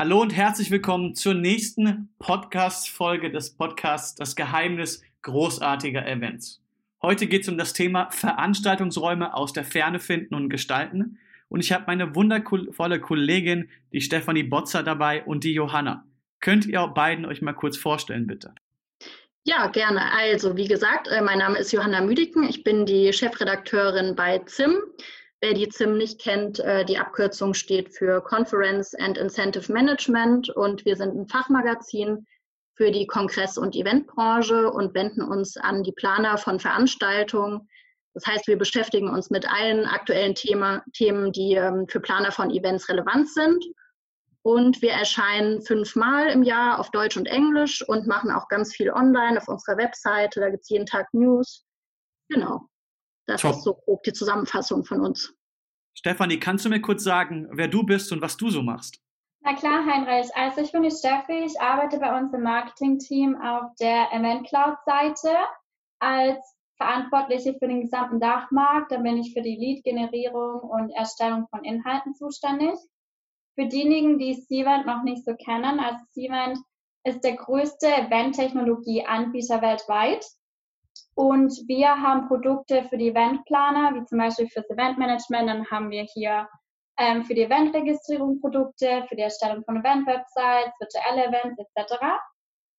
Hallo und herzlich willkommen zur nächsten Podcast-Folge des Podcasts Das Geheimnis großartiger Events. Heute geht es um das Thema Veranstaltungsräume aus der Ferne finden und gestalten. Und ich habe meine wundervolle Kollegin, die Stefanie Botzer dabei und die Johanna. Könnt ihr beiden euch mal kurz vorstellen, bitte? Ja, gerne. Also, wie gesagt, äh, mein Name ist Johanna Müdiken. Ich bin die Chefredakteurin bei ZIM. Wer die ZIM nicht kennt, äh, die Abkürzung steht für Conference and Incentive Management und wir sind ein Fachmagazin für die Kongress- und Eventbranche und wenden uns an die Planer von Veranstaltungen. Das heißt, wir beschäftigen uns mit allen aktuellen Thema, Themen, die ähm, für Planer von Events relevant sind. Und wir erscheinen fünfmal im Jahr auf Deutsch und Englisch und machen auch ganz viel online auf unserer Webseite. Da gibt es jeden Tag News. Genau. Das Top. ist so grob die Zusammenfassung von uns. Stefanie, kannst du mir kurz sagen, wer du bist und was du so machst? Na klar, Heinrich. Also ich bin die Steffi. Ich arbeite bei uns im Marketing-Team auf der Event Cloud-Seite als Verantwortliche für den gesamten Dachmarkt. Da bin ich für die Lead-Generierung und Erstellung von Inhalten zuständig. Für diejenigen, die Cvent noch nicht so kennen, also Cvent ist der größte Event-Technologie-Anbieter weltweit. Und wir haben Produkte für die Eventplaner, wie zum Beispiel fürs Eventmanagement. Dann haben wir hier ähm, für die Eventregistrierung Produkte, für die Erstellung von Event-Websites, virtuelle Events etc.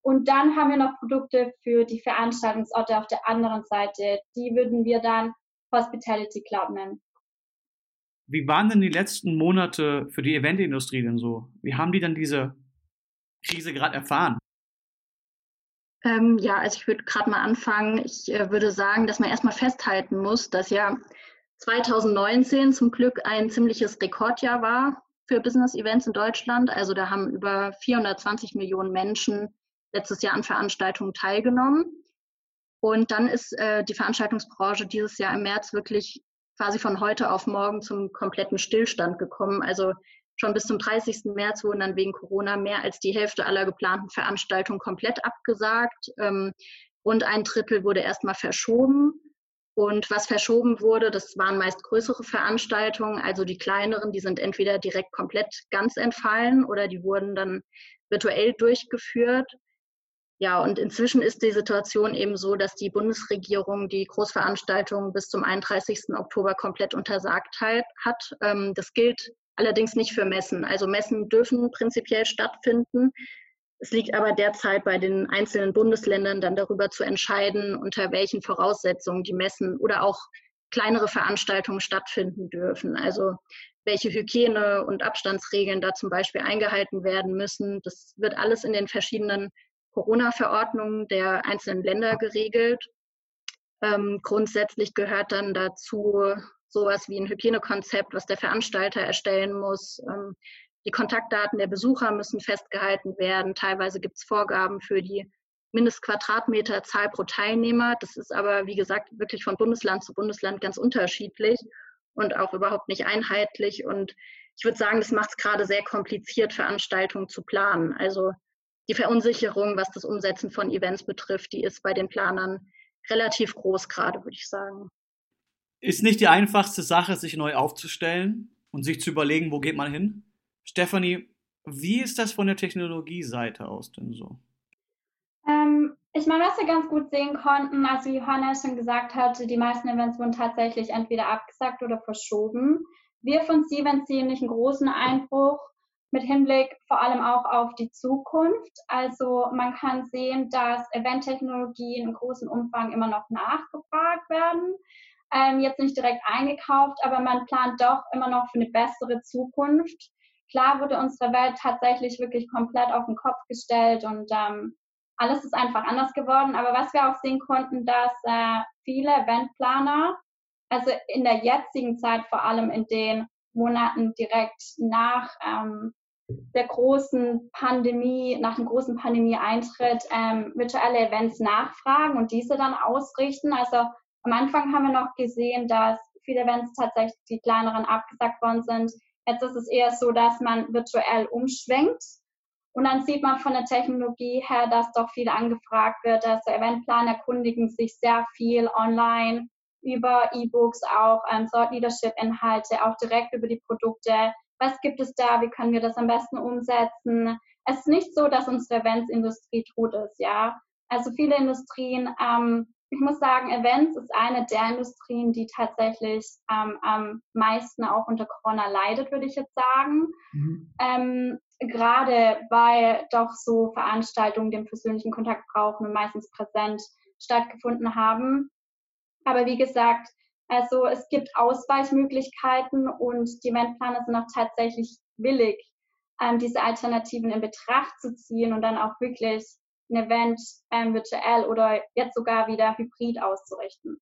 Und dann haben wir noch Produkte für die Veranstaltungsorte auf der anderen Seite. Die würden wir dann Hospitality Club nennen. Wie waren denn die letzten Monate für die Eventindustrie denn so? Wie haben die dann diese Krise gerade erfahren? Ähm, ja, also ich würde gerade mal anfangen. Ich äh, würde sagen, dass man erstmal festhalten muss, dass ja 2019 zum Glück ein ziemliches Rekordjahr war für Business Events in Deutschland. Also da haben über 420 Millionen Menschen letztes Jahr an Veranstaltungen teilgenommen. Und dann ist äh, die Veranstaltungsbranche dieses Jahr im März wirklich quasi von heute auf morgen zum kompletten Stillstand gekommen. Also Schon bis zum 30. März wurden dann wegen Corona mehr als die Hälfte aller geplanten Veranstaltungen komplett abgesagt. Ähm, rund ein Drittel wurde erstmal verschoben. Und was verschoben wurde, das waren meist größere Veranstaltungen. Also die kleineren, die sind entweder direkt komplett ganz entfallen oder die wurden dann virtuell durchgeführt. Ja, und inzwischen ist die Situation eben so, dass die Bundesregierung die Großveranstaltungen bis zum 31. Oktober komplett untersagt hat. Ähm, das gilt allerdings nicht für Messen. Also Messen dürfen prinzipiell stattfinden. Es liegt aber derzeit bei den einzelnen Bundesländern dann darüber zu entscheiden, unter welchen Voraussetzungen die Messen oder auch kleinere Veranstaltungen stattfinden dürfen. Also welche Hygiene- und Abstandsregeln da zum Beispiel eingehalten werden müssen. Das wird alles in den verschiedenen Corona-Verordnungen der einzelnen Länder geregelt. Ähm, grundsätzlich gehört dann dazu sowas wie ein Hygienekonzept, was der Veranstalter erstellen muss. Ähm, die Kontaktdaten der Besucher müssen festgehalten werden. Teilweise gibt es Vorgaben für die Mindestquadratmeterzahl pro Teilnehmer. Das ist aber, wie gesagt, wirklich von Bundesland zu Bundesland ganz unterschiedlich und auch überhaupt nicht einheitlich. Und ich würde sagen, das macht es gerade sehr kompliziert, Veranstaltungen zu planen. Also die Verunsicherung, was das Umsetzen von Events betrifft, die ist bei den Planern relativ groß gerade, würde ich sagen ist nicht die einfachste Sache, sich neu aufzustellen und sich zu überlegen, wo geht man hin. Stephanie, wie ist das von der Technologieseite aus denn so? Ähm, ich meine, was wir ganz gut sehen konnten, also wie Johanna schon gesagt hatte, die meisten Events wurden tatsächlich entweder abgesagt oder verschoben. Wir von Siemens sehen nicht einen großen Einbruch mit Hinblick vor allem auch auf die Zukunft. Also man kann sehen, dass Eventtechnologien in großem Umfang immer noch nachgefragt werden ähm, jetzt nicht direkt eingekauft, aber man plant doch immer noch für eine bessere Zukunft. Klar wurde unsere Welt tatsächlich wirklich komplett auf den Kopf gestellt und ähm, alles ist einfach anders geworden. Aber was wir auch sehen konnten, dass äh, viele Eventplaner, also in der jetzigen Zeit, vor allem in den Monaten direkt nach ähm, der großen Pandemie, nach dem großen Pandemie-Eintritt, ähm, virtuelle Events nachfragen und diese dann ausrichten. Also am Anfang haben wir noch gesehen, dass viele Events tatsächlich die kleineren abgesagt worden sind. Jetzt ist es eher so, dass man virtuell umschwenkt. Und dann sieht man von der Technologie her, dass doch viel angefragt wird. Also Eventplaner erkundigen sich sehr viel online über E-Books, auch ähm, Thought Leadership Inhalte, auch direkt über die Produkte. was gibt es da, wie können wir das am besten umsetzen. Es ist nicht so, dass unsere Eventsindustrie tot ist, ja. Also viele Industrien, ähm, ich muss sagen, Events ist eine der Industrien, die tatsächlich ähm, am meisten auch unter Corona leidet, würde ich jetzt sagen. Mhm. Ähm, gerade weil doch so Veranstaltungen den persönlichen Kontakt brauchen und meistens präsent stattgefunden haben. Aber wie gesagt, also es gibt Ausweichmöglichkeiten und die Eventplaner sind auch tatsächlich willig, ähm, diese Alternativen in Betracht zu ziehen und dann auch wirklich ein Event ähm, virtuell oder jetzt sogar wieder hybrid auszurichten.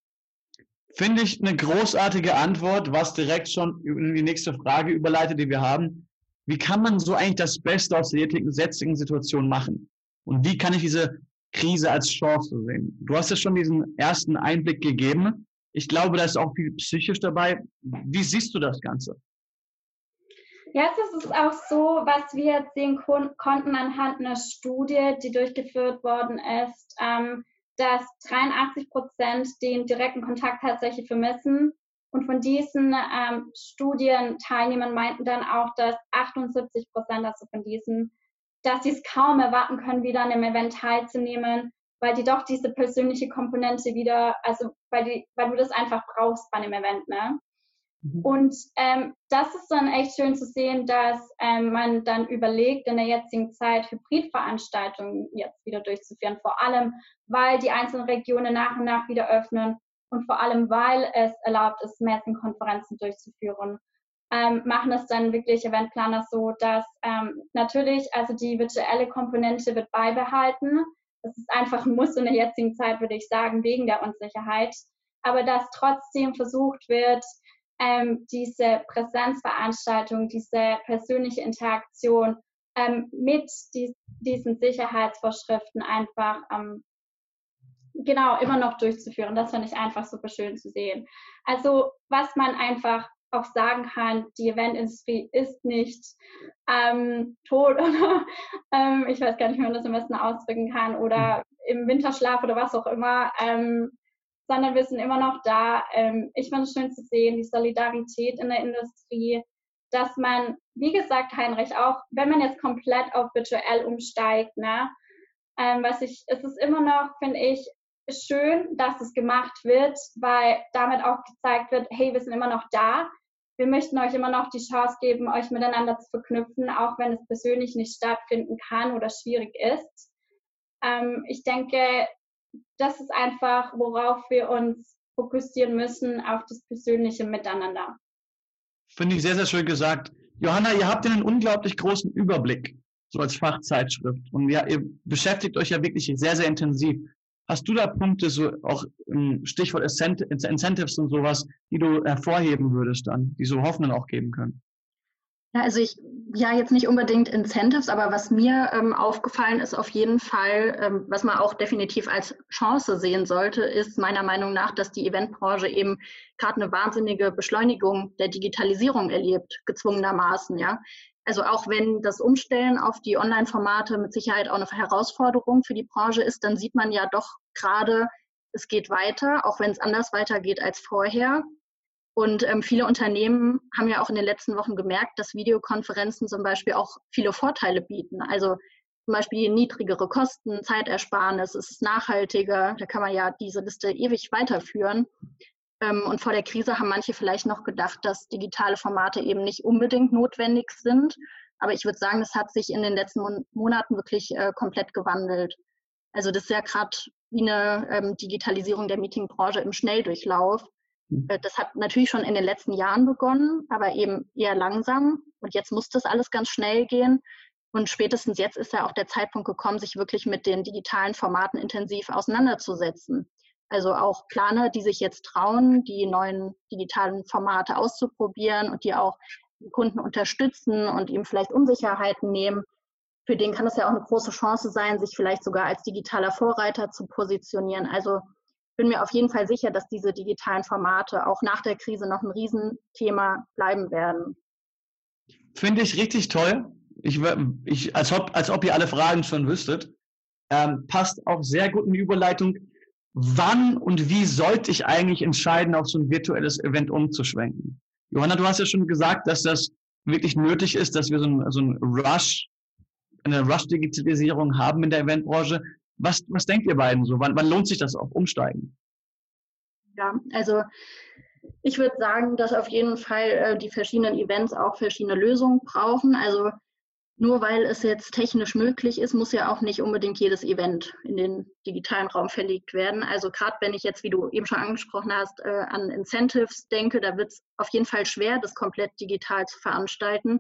Finde ich eine großartige Antwort, was direkt schon in die nächste Frage überleitet, die wir haben. Wie kann man so eigentlich das Beste aus der jetzigen Situation machen? Und wie kann ich diese Krise als Chance sehen? Du hast ja schon diesen ersten Einblick gegeben. Ich glaube, da ist auch viel psychisch dabei. Wie siehst du das Ganze? Jetzt ist es auch so, was wir jetzt sehen konnten anhand einer Studie, die durchgeführt worden ist, ähm, dass 83 Prozent den direkten Kontakt tatsächlich vermissen. Und von diesen ähm, Studienteilnehmern meinten dann auch, dass 78 Prozent, also von diesen, dass sie es kaum erwarten können, wieder an einem Event teilzunehmen, weil die doch diese persönliche Komponente wieder, also weil, die, weil du das einfach brauchst bei einem Event, ne? Mhm. Und ähm, das ist dann echt schön zu sehen, dass ähm, man dann überlegt, in der jetzigen Zeit Hybridveranstaltungen jetzt wieder durchzuführen. Vor allem, weil die einzelnen Regionen nach und nach wieder öffnen und vor allem, weil es erlaubt ist, Messing-Konferenzen durchzuführen. Ähm, machen es dann wirklich Eventplaner so, dass ähm, natürlich, also die virtuelle Komponente wird beibehalten. Das ist einfach ein Muss in der jetzigen Zeit, würde ich sagen, wegen der Unsicherheit. Aber dass trotzdem versucht wird, ähm, diese Präsenzveranstaltung, diese persönliche Interaktion ähm, mit die, diesen Sicherheitsvorschriften einfach ähm, genau immer noch durchzuführen. Das finde ich einfach super schön zu sehen. Also was man einfach auch sagen kann, die Eventindustrie ist nicht ähm, tot oder ähm, ich weiß gar nicht, wie man das am besten ausdrücken kann oder im Winterschlaf oder was auch immer. Ähm, sondern wir sind immer noch da. Ähm, ich finde es schön zu sehen, die Solidarität in der Industrie, dass man, wie gesagt, Heinrich, auch wenn man jetzt komplett auf virtuell umsteigt, ne, ähm, was ich, es ist immer noch, finde ich, schön, dass es gemacht wird, weil damit auch gezeigt wird, hey, wir sind immer noch da. Wir möchten euch immer noch die Chance geben, euch miteinander zu verknüpfen, auch wenn es persönlich nicht stattfinden kann oder schwierig ist. Ähm, ich denke, das ist einfach, worauf wir uns fokussieren müssen, auf das persönliche Miteinander. Finde ich sehr, sehr schön gesagt. Johanna, ihr habt einen unglaublich großen Überblick, so als Fachzeitschrift. Und ja, ihr beschäftigt euch ja wirklich sehr, sehr intensiv. Hast du da Punkte, so auch Stichwort Incentives und sowas, die du hervorheben würdest dann, die so Hoffnung auch geben können? Also ich, ja, jetzt nicht unbedingt Incentives, aber was mir ähm, aufgefallen ist auf jeden Fall, ähm, was man auch definitiv als Chance sehen sollte, ist meiner Meinung nach, dass die Eventbranche eben gerade eine wahnsinnige Beschleunigung der Digitalisierung erlebt, gezwungenermaßen, ja. Also auch wenn das Umstellen auf die Online-Formate mit Sicherheit auch eine Herausforderung für die Branche ist, dann sieht man ja doch gerade, es geht weiter, auch wenn es anders weitergeht als vorher. Und ähm, viele Unternehmen haben ja auch in den letzten Wochen gemerkt, dass Videokonferenzen zum Beispiel auch viele Vorteile bieten. Also zum Beispiel niedrigere Kosten, Zeitersparnis, es ist nachhaltiger. Da kann man ja diese Liste ewig weiterführen. Ähm, und vor der Krise haben manche vielleicht noch gedacht, dass digitale Formate eben nicht unbedingt notwendig sind. Aber ich würde sagen, das hat sich in den letzten Mon Monaten wirklich äh, komplett gewandelt. Also das ist ja gerade wie eine ähm, Digitalisierung der Meetingbranche im Schnelldurchlauf. Hm. Äh, das hat natürlich schon in den letzten Jahren begonnen, aber eben eher langsam. Und jetzt muss das alles ganz schnell gehen. Und spätestens jetzt ist ja auch der Zeitpunkt gekommen, sich wirklich mit den digitalen Formaten intensiv auseinanderzusetzen. Also auch Planer, die sich jetzt trauen, die neuen digitalen Formate auszuprobieren und die auch den Kunden unterstützen und ihm vielleicht Unsicherheiten nehmen. Für den kann es ja auch eine große Chance sein, sich vielleicht sogar als digitaler Vorreiter zu positionieren. Also bin mir auf jeden Fall sicher, dass diese digitalen Formate auch nach der Krise noch ein Riesenthema bleiben werden. Finde ich richtig toll. Ich, ich, als, ob, als ob ihr alle Fragen schon wüsstet. Ähm, passt auch sehr gut in die Überleitung. Wann und wie sollte ich eigentlich entscheiden, auf so ein virtuelles Event umzuschwenken? Johanna, du hast ja schon gesagt, dass das wirklich nötig ist, dass wir so ein, so ein Rush, eine Rush-Digitalisierung haben in der Eventbranche. Was, was denkt ihr beiden so? Wann, wann lohnt sich das auch umsteigen? Ja, also ich würde sagen, dass auf jeden Fall äh, die verschiedenen Events auch verschiedene Lösungen brauchen. Also nur weil es jetzt technisch möglich ist, muss ja auch nicht unbedingt jedes Event in den digitalen Raum verlegt werden. Also gerade wenn ich jetzt, wie du eben schon angesprochen hast, äh, an Incentives denke, da wird es auf jeden Fall schwer, das komplett digital zu veranstalten,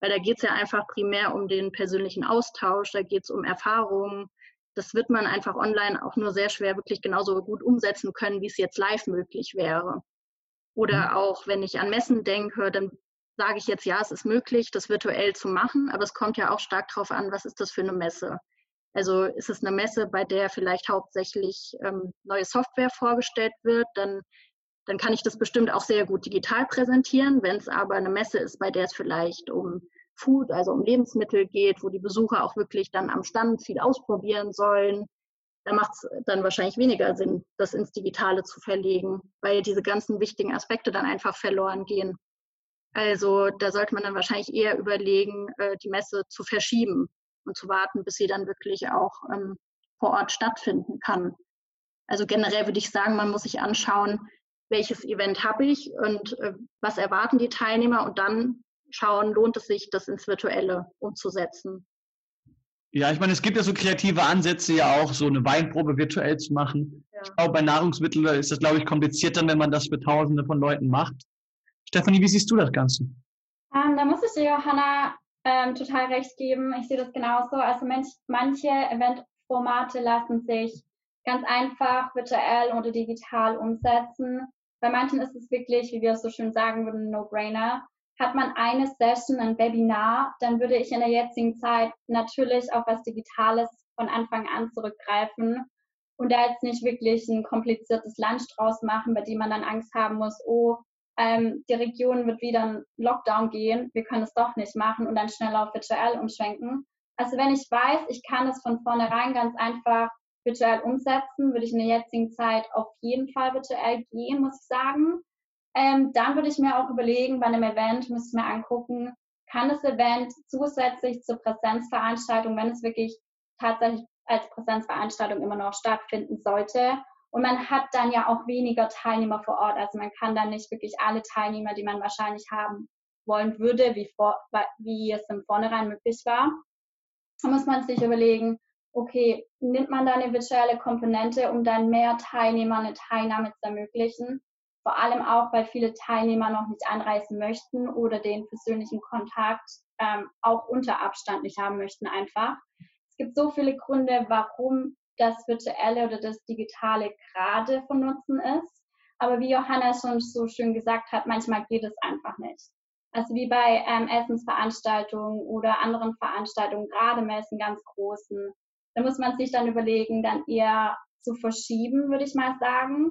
weil da geht es ja einfach primär um den persönlichen Austausch, da geht es um Erfahrungen. Das wird man einfach online auch nur sehr schwer wirklich genauso gut umsetzen können, wie es jetzt live möglich wäre. Oder mhm. auch wenn ich an Messen denke, dann sage ich jetzt, ja, es ist möglich, das virtuell zu machen, aber es kommt ja auch stark darauf an, was ist das für eine Messe. Also ist es eine Messe, bei der vielleicht hauptsächlich ähm, neue Software vorgestellt wird, dann, dann kann ich das bestimmt auch sehr gut digital präsentieren. Wenn es aber eine Messe ist, bei der es vielleicht um Food, also um Lebensmittel geht, wo die Besucher auch wirklich dann am Stand viel ausprobieren sollen, da macht es dann wahrscheinlich weniger Sinn, das ins Digitale zu verlegen, weil diese ganzen wichtigen Aspekte dann einfach verloren gehen. Also da sollte man dann wahrscheinlich eher überlegen, äh, die Messe zu verschieben und zu warten, bis sie dann wirklich auch ähm, vor Ort stattfinden kann. Also generell würde ich sagen, man muss sich anschauen, welches Event habe ich und äh, was erwarten die Teilnehmer und dann schauen, lohnt es sich, das ins Virtuelle umzusetzen. Ja, ich meine, es gibt ja so kreative Ansätze ja auch, so eine Weinprobe virtuell zu machen. Ja. Ich glaube, bei Nahrungsmitteln ist das, glaube ich, komplizierter, wenn man das für Tausende von Leuten macht. Stefanie, wie siehst du das Ganze? Ähm, da muss ich dir, Johanna, ähm, total recht geben. Ich sehe das genauso. Also manch, manche Eventformate lassen sich ganz einfach virtuell oder digital umsetzen. Bei manchen ist es wirklich, wie wir es so schön sagen würden, ein No-Brainer. Hat man eine Session, ein Webinar, dann würde ich in der jetzigen Zeit natürlich auf was Digitales von Anfang an zurückgreifen und da jetzt nicht wirklich ein kompliziertes Lunch draus machen, bei dem man dann Angst haben muss, oh, ähm, die Region wird wieder in Lockdown gehen, wir können es doch nicht machen und dann schnell auf virtuell umschwenken. Also wenn ich weiß, ich kann es von vornherein ganz einfach virtuell umsetzen, würde ich in der jetzigen Zeit auf jeden Fall virtuell gehen, muss ich sagen. Ähm, dann würde ich mir auch überlegen, bei einem Event müsste ich mir angucken, kann das Event zusätzlich zur Präsenzveranstaltung, wenn es wirklich tatsächlich als Präsenzveranstaltung immer noch stattfinden sollte, und man hat dann ja auch weniger Teilnehmer vor Ort. Also man kann dann nicht wirklich alle Teilnehmer, die man wahrscheinlich haben wollen würde, wie, vor, wie es im Vornherein möglich war. Da muss man sich überlegen, okay, nimmt man da eine virtuelle Komponente, um dann mehr Teilnehmer eine Teilnahme zu ermöglichen? Vor allem auch, weil viele Teilnehmer noch nicht anreisen möchten oder den persönlichen Kontakt ähm, auch unter Abstand nicht haben möchten einfach. Es gibt so viele Gründe, warum das Virtuelle oder das Digitale gerade von Nutzen ist. Aber wie Johanna schon so schön gesagt hat, manchmal geht es einfach nicht. Also wie bei ähm, Essensveranstaltungen oder anderen Veranstaltungen, gerade Messen ganz großen, da muss man sich dann überlegen, dann eher zu verschieben, würde ich mal sagen,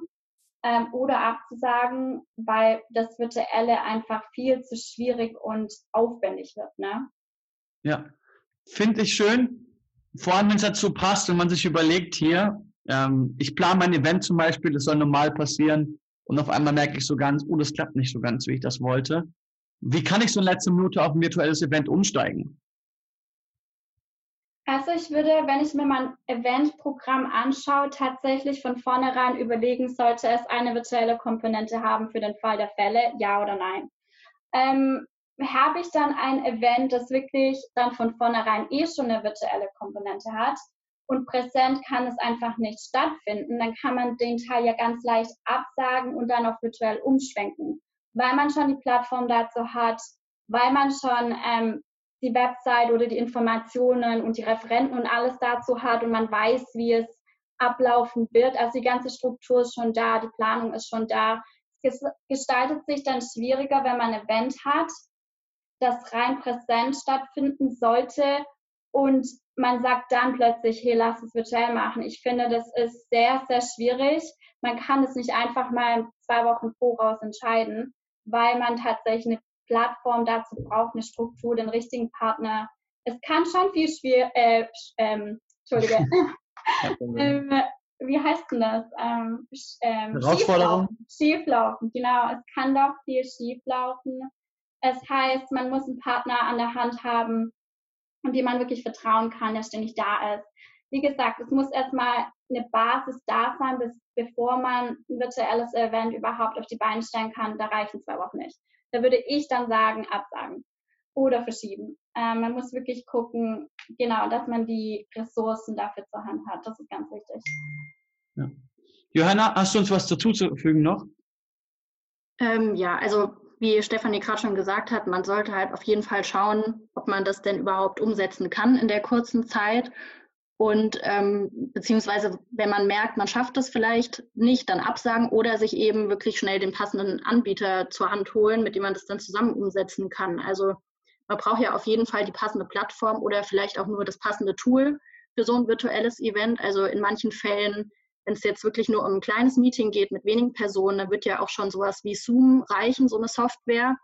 ähm, oder abzusagen, weil das Virtuelle einfach viel zu schwierig und aufwendig wird. Ne? Ja, finde ich schön vor allem wenn es dazu passt und man sich überlegt, hier, ähm, ich plane mein Event zum Beispiel, das soll normal passieren und auf einmal merke ich so ganz, oh, das klappt nicht so ganz, wie ich das wollte. Wie kann ich so in letzter Minute auf ein virtuelles Event umsteigen? Also ich würde, wenn ich mir mein Eventprogramm anschaue, tatsächlich von vornherein überlegen, sollte es eine virtuelle Komponente haben für den Fall der Fälle, ja oder nein. Ähm, habe ich dann ein Event, das wirklich dann von vornherein eh schon eine virtuelle Komponente hat und präsent kann es einfach nicht stattfinden, dann kann man den Teil ja ganz leicht absagen und dann auf virtuell umschwenken, weil man schon die Plattform dazu hat, weil man schon ähm, die Website oder die Informationen und die Referenten und alles dazu hat und man weiß, wie es ablaufen wird. Also die ganze Struktur ist schon da, die Planung ist schon da. Es gestaltet sich dann schwieriger, wenn man ein Event hat, das rein präsent stattfinden sollte und man sagt dann plötzlich, hey, lass es virtuell machen. Ich finde, das ist sehr, sehr schwierig. Man kann es nicht einfach mal zwei Wochen voraus entscheiden, weil man tatsächlich eine Plattform dazu braucht, eine Struktur, den richtigen Partner. Es kann schon viel schwierig, äh, ähm, Entschuldige, ähm, wie heißt denn das? Ähm, ähm, Herausforderung? Schieflaufen. schieflaufen, genau. Es kann doch viel schieflaufen Es heißt, man muss einen Partner an der Hand haben, dem man wirklich vertrauen kann, der ständig da ist. Wie gesagt, es muss erstmal eine Basis da sein, bis, bevor man ein virtuelles Event überhaupt auf die Beine stellen kann. Da reichen zwei Wochen nicht. Da würde ich dann sagen, absagen oder verschieben. Ähm, man muss wirklich gucken, genau, dass man die Ressourcen dafür zur Hand hat. Das ist ganz wichtig. Ja. Johanna, hast du uns was dazu zu fügen noch? Ähm, ja, also wie Stefanie gerade schon gesagt hat, man sollte halt auf jeden Fall schauen, ob man das denn überhaupt umsetzen kann in der kurzen Zeit. Und ähm, beziehungsweise, wenn man merkt, man schafft es vielleicht nicht, dann absagen oder sich eben wirklich schnell den passenden Anbieter zur Hand holen, mit dem man das dann zusammen umsetzen kann. Also man braucht ja auf jeden Fall die passende Plattform oder vielleicht auch nur das passende Tool für so ein virtuelles Event. Also in manchen Fällen, wenn es jetzt wirklich nur um ein kleines Meeting geht mit wenigen Personen, dann wird ja auch schon sowas wie Zoom reichen, so eine Software.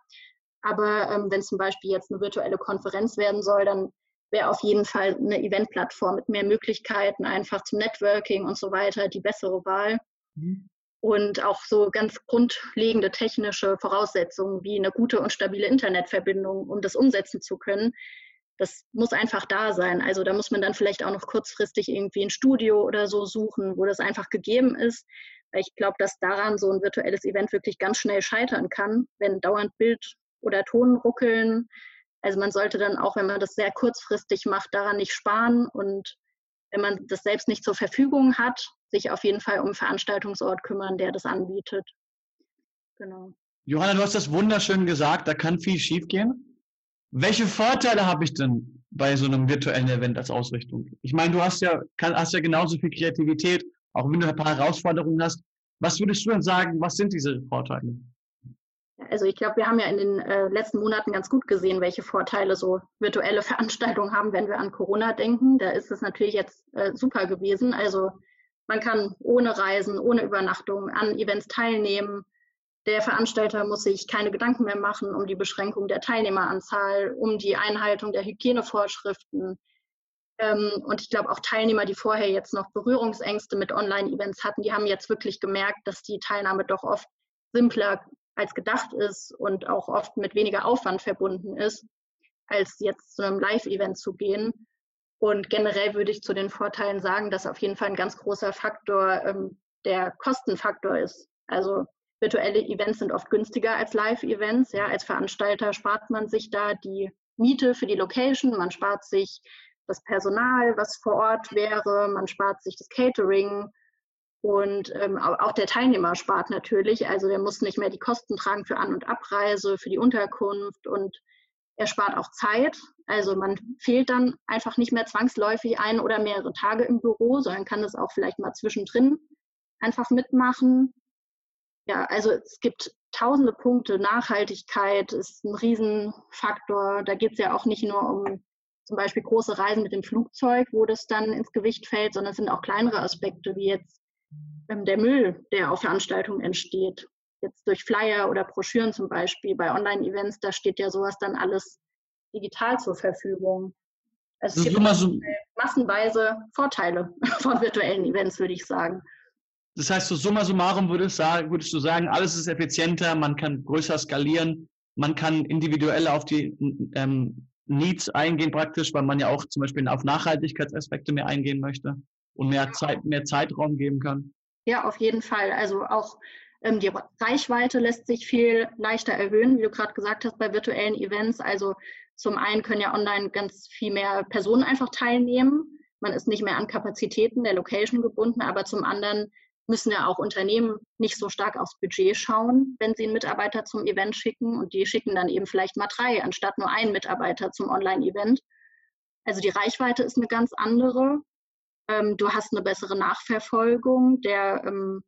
Aber ähm, wenn zum Beispiel jetzt eine virtuelle Konferenz werden soll, dann wäre auf jeden Fall eine Eventplattform mit mehr Möglichkeiten, einfach zum Networking und so weiter die bessere Wahl. Mhm und auch so ganz grundlegende technische Voraussetzungen wie eine gute und stabile Internetverbindung, um das umsetzen zu können. Das muss einfach da sein. Also da muss man dann vielleicht auch noch kurzfristig irgendwie ein Studio oder so suchen, wo das einfach gegeben ist. Weil ich glaube, dass daran so ein virtuelles Event wirklich ganz schnell scheitern kann, wenn dauernd Bild oder Ton ruckeln. Also man sollte dann auch, wenn man das sehr kurzfristig macht, daran nicht sparen und wenn man das selbst nicht zur Verfügung hat, sich auf jeden Fall um einen Veranstaltungsort kümmern, der das anbietet. Genau. Johanna, du hast das wunderschön gesagt, da kann viel schiefgehen. Welche Vorteile habe ich denn bei so einem virtuellen Event als Ausrichtung? Ich meine, du hast ja, kann, hast ja genauso viel Kreativität, auch wenn du ein paar Herausforderungen hast. Was würdest du denn sagen, was sind diese Vorteile? Also ich glaube, wir haben ja in den äh, letzten Monaten ganz gut gesehen, welche Vorteile so virtuelle Veranstaltungen haben, wenn wir an Corona denken. Da ist es natürlich jetzt äh, super gewesen. Also man kann ohne Reisen, ohne Übernachtung an Events teilnehmen. Der Veranstalter muss sich keine Gedanken mehr machen um die Beschränkung der Teilnehmeranzahl, um die Einhaltung der Hygienevorschriften. Ähm, und ich glaube, auch Teilnehmer, die vorher jetzt noch Berührungsängste mit Online-Events hatten, die haben jetzt wirklich gemerkt, dass die Teilnahme doch oft simpler als gedacht ist und auch oft mit weniger Aufwand verbunden ist, als jetzt zu einem Live-Event zu gehen. Und generell würde ich zu den Vorteilen sagen, dass auf jeden Fall ein ganz großer Faktor ähm, der Kostenfaktor ist. Also virtuelle Events sind oft günstiger als Live-Events. Ja, als Veranstalter spart man sich da die Miete für die Location, man spart sich das Personal, was vor Ort wäre, man spart sich das Catering, und ähm, auch der Teilnehmer spart natürlich, also der muss nicht mehr die Kosten tragen für An- und Abreise, für die Unterkunft und er spart auch Zeit. Also man fehlt dann einfach nicht mehr zwangsläufig ein oder mehrere Tage im Büro, sondern kann das auch vielleicht mal zwischendrin einfach mitmachen. Ja, also es gibt tausende Punkte. Nachhaltigkeit ist ein Riesenfaktor. Da geht es ja auch nicht nur um zum Beispiel große Reisen mit dem Flugzeug, wo das dann ins Gewicht fällt, sondern es sind auch kleinere Aspekte, wie jetzt der Müll, der auf Veranstaltungen entsteht. Jetzt durch Flyer oder Broschüren zum Beispiel, bei Online-Events, da steht ja sowas dann alles digital zur Verfügung. Also es gibt so massenweise Vorteile von virtuellen Events, würde ich sagen. Das heißt, so summa summarum würdest, würdest du sagen, alles ist effizienter, man kann größer skalieren, man kann individuell auf die ähm, Needs eingehen praktisch, weil man ja auch zum Beispiel auf Nachhaltigkeitsaspekte mehr eingehen möchte und mehr Zeit, mehr Zeitraum geben kann. Ja, auf jeden Fall. Also auch ähm, die Reichweite lässt sich viel leichter erhöhen, wie du gerade gesagt hast, bei virtuellen Events. Also zum einen können ja online ganz viel mehr Personen einfach teilnehmen. Man ist nicht mehr an Kapazitäten der Location gebunden, aber zum anderen müssen ja auch Unternehmen nicht so stark aufs Budget schauen, wenn sie einen Mitarbeiter zum Event schicken. Und die schicken dann eben vielleicht mal drei, anstatt nur einen Mitarbeiter zum Online-Event. Also die Reichweite ist eine ganz andere. Ähm, du hast eine bessere Nachverfolgung. Der ähm,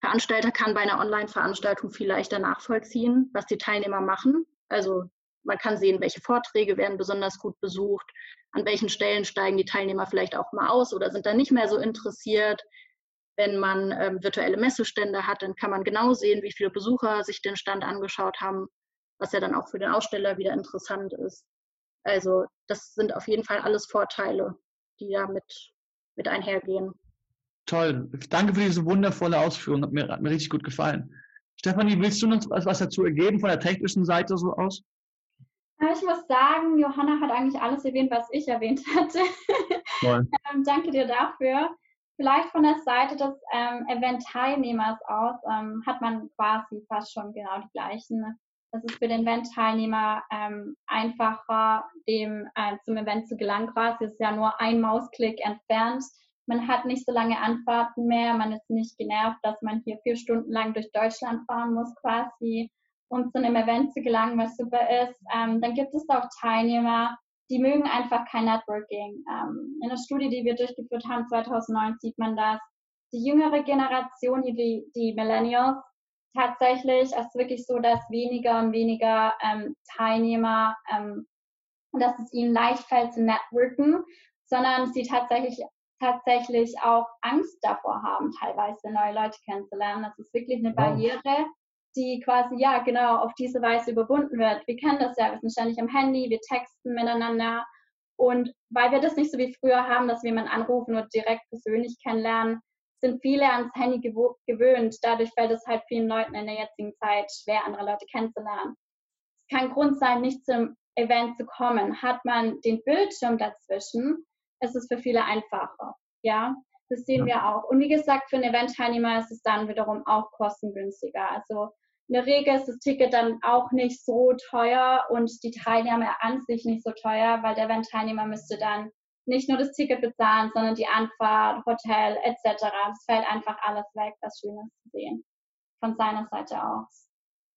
Veranstalter kann bei einer Online-Veranstaltung viel leichter nachvollziehen, was die Teilnehmer machen. Also man kann sehen, welche Vorträge werden besonders gut besucht, an welchen Stellen steigen die Teilnehmer vielleicht auch mal aus oder sind dann nicht mehr so interessiert. Wenn man ähm, virtuelle Messestände hat, dann kann man genau sehen, wie viele Besucher sich den Stand angeschaut haben, was ja dann auch für den Aussteller wieder interessant ist. Also das sind auf jeden Fall alles Vorteile, die damit mit einhergehen. Toll. Danke für diese wundervolle Ausführung. Hat mir, hat mir richtig gut gefallen. Stefanie, willst du uns was dazu ergeben von der technischen Seite so aus? Ich muss sagen, Johanna hat eigentlich alles erwähnt, was ich erwähnt hatte. ähm, danke dir dafür. Vielleicht von der Seite des ähm, Event-Teilnehmers aus ähm, hat man quasi fast schon genau die gleichen. Es ist für den Event-Teilnehmer ähm, einfacher, dem äh, zum Event zu gelangen. Quasi ist ja nur ein Mausklick entfernt. Man hat nicht so lange Anfahrten mehr. Man ist nicht genervt, dass man hier vier Stunden lang durch Deutschland fahren muss, quasi, um zu einem Event zu gelangen, was super ist. Ähm, dann gibt es auch Teilnehmer, die mögen einfach kein Networking. Ähm, in der Studie, die wir durchgeführt haben 2009, sieht man das. Die jüngere Generation, die, die Millennials, tatsächlich ist es wirklich so, dass weniger und weniger ähm, Teilnehmer, ähm, dass es ihnen leicht fällt zu networken, sondern sie tatsächlich tatsächlich auch Angst davor haben, teilweise neue Leute kennenzulernen. Das ist wirklich eine Barriere, die quasi, ja, genau, auf diese Weise überwunden wird. Wir kennen das ja, wir sind ständig am Handy, wir texten miteinander. Und weil wir das nicht so wie früher haben, dass wir jemanden anrufen und direkt persönlich kennenlernen, sind viele ans Handy gewöhnt. Dadurch fällt es halt vielen Leuten in der jetzigen Zeit schwer, andere Leute kennenzulernen. Es kann Grund sein, nicht zum Event zu kommen. Hat man den Bildschirm dazwischen, ist es für viele einfacher. Ja, das sehen ja. wir auch. Und wie gesagt, für einen Event-Teilnehmer ist es dann wiederum auch kostengünstiger. Also in der Regel ist das Ticket dann auch nicht so teuer und die Teilnahme an sich nicht so teuer, weil der Event-Teilnehmer müsste dann nicht nur das Ticket bezahlen, sondern die Anfahrt, Hotel etc. Es fällt einfach alles weg, was Schönes zu sehen. Von seiner Seite aus.